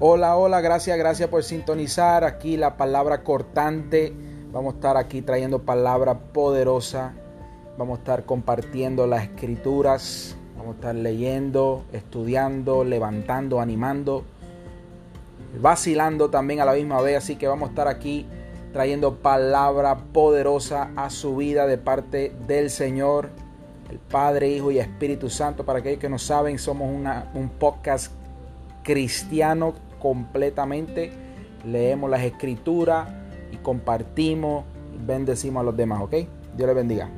Hola, hola, gracias, gracias por sintonizar aquí la palabra cortante. Vamos a estar aquí trayendo palabra poderosa. Vamos a estar compartiendo las escrituras. Vamos a estar leyendo, estudiando, levantando, animando, vacilando también a la misma vez. Así que vamos a estar aquí trayendo palabra poderosa a su vida de parte del Señor, el Padre, Hijo y Espíritu Santo. Para aquellos que no saben, somos un podcast cristiano completamente. Leemos las escrituras y compartimos bendecimos a los demás, ¿ok? Dios les bendiga.